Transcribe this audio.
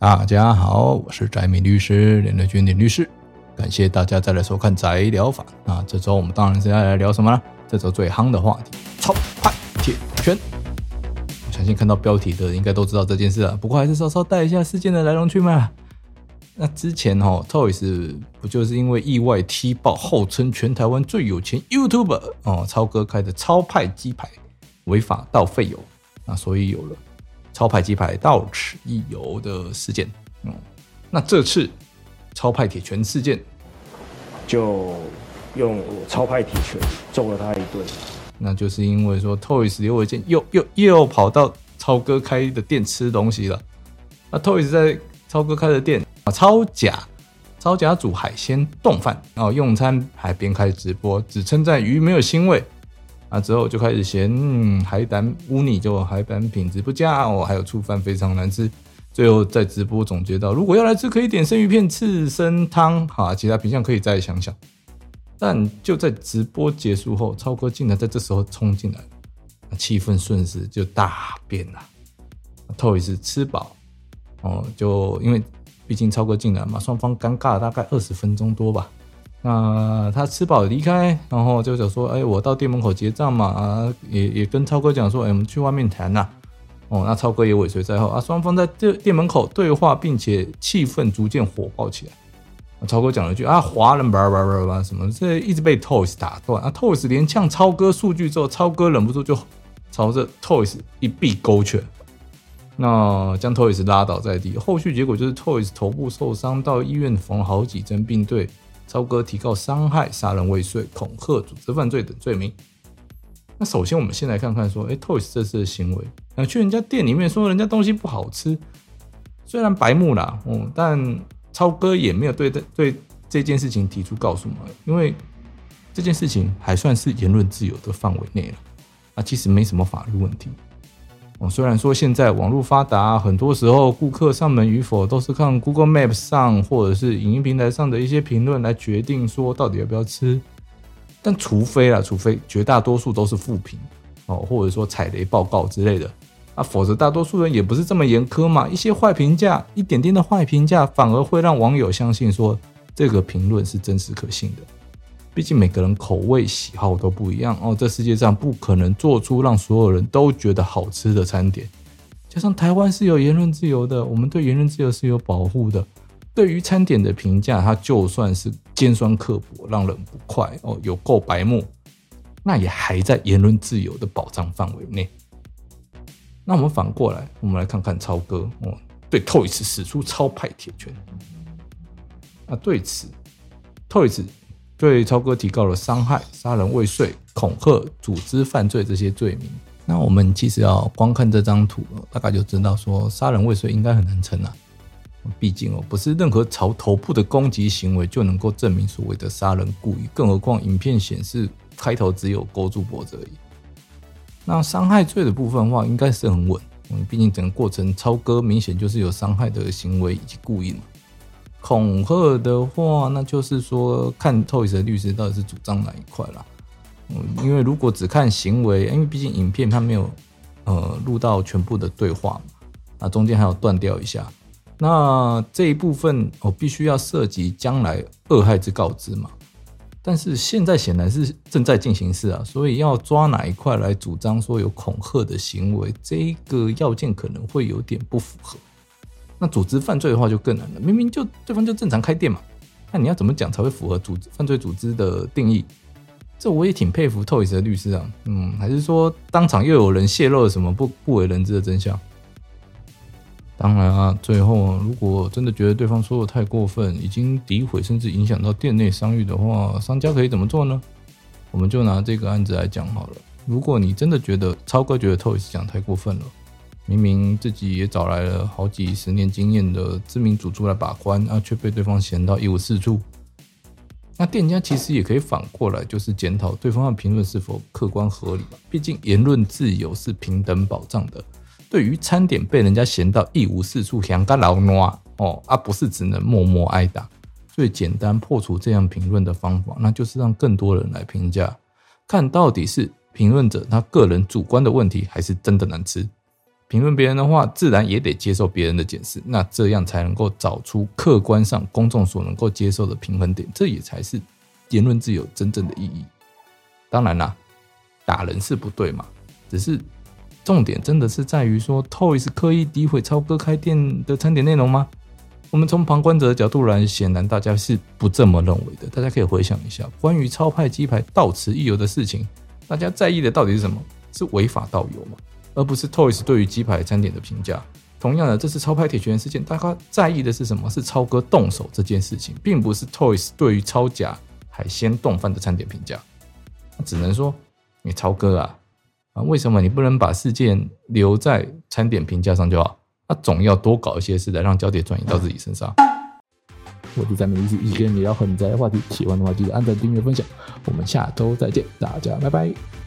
大家好，我是宅米律师连德军连律师，感谢大家再来收看宅聊法。那这周我们当然是要来聊什么呢？这周最夯的话题——超派铁拳。我相信看到标题的人应该都知道这件事了，不过还是稍稍带一下事件的来龙去脉。那之前哦，Toys 不就是因为意外踢爆号称全台湾最有钱 YouTuber 哦，超哥开的超派鸡排违法倒废油，那所以有了。超派鸡排到此一游的事件，嗯，那这次超派铁拳事件，就用我超派铁拳揍了他一顿。那就是因为说，Toys 刘伟健又又又跑到超哥开的店吃东西了。那 Toys 在超哥开的店啊，超甲超甲煮海鲜冻饭，然后用餐还边开直播，只称赞鱼没有腥味。啊，之后就开始嫌，嗯，海胆污泥，就海胆品质不佳哦，还有醋饭非常难吃。最后在直播总结到，如果要来吃，可以点生鱼片、刺身汤，哈，其他品项可以再想想。但就在直播结束后，超哥竟然在这时候冲进来，气氛瞬时就大变了。Toys 吃饱哦，就因为毕竟超哥进来嘛，双方尴尬大概二十分钟多吧。那他吃饱离开，然后就想说：“哎，我到店门口结账嘛。”啊，也也跟超哥讲说：“哎，我们去外面谈呐。”哦，那超哥也尾随在后啊，双方在店店门口对话，并且气氛逐渐火爆起来。超哥讲了一句：“啊，华人吧吧吧吧什么？”这一直被 Toys 打断啊，Toys 连呛超哥数句之后，超哥忍不住就朝着 Toys 一臂勾拳，那将 Toys 拉倒在地。后续结果就是 Toys 头部受伤，到医院缝好几针，并对。超哥提告伤害、杀人未遂、恐吓、组织犯罪等罪名。那首先，我们先来看看说，哎，Toys 这次的行为，啊，去人家店里面说人家东西不好吃，虽然白目啦，嗯，但超哥也没有对对对这件事情提出告诉嘛，因为这件事情还算是言论自由的范围内了，啊，其实没什么法律问题。哦，虽然说现在网络发达，很多时候顾客上门与否都是看 Google Maps 上或者是影音平台上的一些评论来决定说到底要不要吃，但除非啦，除非绝大多数都是负评哦，或者说踩雷报告之类的啊，否则大多数人也不是这么严苛嘛。一些坏评价，一点点的坏评价，反而会让网友相信说这个评论是真实可信的。毕竟每个人口味喜好都不一样哦，这世界上不可能做出让所有人都觉得好吃的餐点。加上台湾是有言论自由的，我们对言论自由是有保护的。对于餐点的评价，它就算是尖酸刻薄、让人不快哦，有够白目，那也还在言论自由的保障范围内。那我们反过来，我们来看看超哥哦，对 Toys 使出超派铁拳。那对此，Toys。对超哥提告了伤害、杀人未遂、恐吓、组织犯罪这些罪名。那我们其实要光看这张图，大概就知道说杀人未遂应该很难成啊。毕竟哦，不是任何朝头部的攻击行为就能够证明所谓的杀人故意，更何况影片显示开头只有勾住脖子而已。那伤害罪的部分的话，应该是很稳。嗯，毕竟整个过程超哥明显就是有伤害的行为以及故意嘛。恐吓的话，那就是说看 Toys 的律师到底是主张哪一块啦。嗯，因为如果只看行为，因为毕竟影片它没有呃录到全部的对话嘛，那中间还有断掉一下，那这一部分我必须要涉及将来恶害之告知嘛。但是现在显然是正在进行式啊，所以要抓哪一块来主张说有恐吓的行为，这个要件可能会有点不符合。那组织犯罪的话就更难了，明明就对方就正常开店嘛，那你要怎么讲才会符合组织犯罪组织的定义？这我也挺佩服 Toys 的律师啊，嗯，还是说当场又有人泄露了什么不不为人知的真相？当然啊，最后如果真的觉得对方说的太过分，已经诋毁甚至影响到店内商誉的话，商家可以怎么做呢？我们就拿这个案子来讲好了。如果你真的觉得超哥觉得 Toys 讲太过分了。明明自己也找来了好几十年经验的知名主厨来把关，啊，却被对方嫌到一无是处。那店家其实也可以反过来，就是检讨对方的评论是否客观合理吧。毕竟言论自由是平等保障的。对于餐点被人家嫌到一无是处，想干老挪哦，而不是只能默默挨打。最简单破除这样评论的方法，那就是让更多人来评价，看到底是评论者他个人主观的问题，还是真的难吃。评论别人的话，自然也得接受别人的解释，那这样才能够找出客观上公众所能够接受的平衡点，这也才是言论自由真正的意义。当然啦，打人是不对嘛，只是重点真的是在于说，Toys 刻意诋毁超哥开店的餐点内容吗？我们从旁观者的角度来，显然大家是不这么认为的。大家可以回想一下，关于超派鸡排到此一游的事情，大家在意的到底是什么？是违法盗游吗？而不是 Toys 对于鸡排餐点的评价。同样的，这次超派铁拳事件，大家在意的是什么？是超哥动手这件事情，并不是 Toys 对于超假海鲜丼饭的餐点评价。只能说，你超哥啊啊，为什么你不能把事件留在餐点评价上就好？他总要多搞一些事来让焦点转移到自己身上。我是宅米律师，一起跟你要很宅的话题。喜欢的话记得按赞、订阅、分享。我们下周再见，大家拜拜。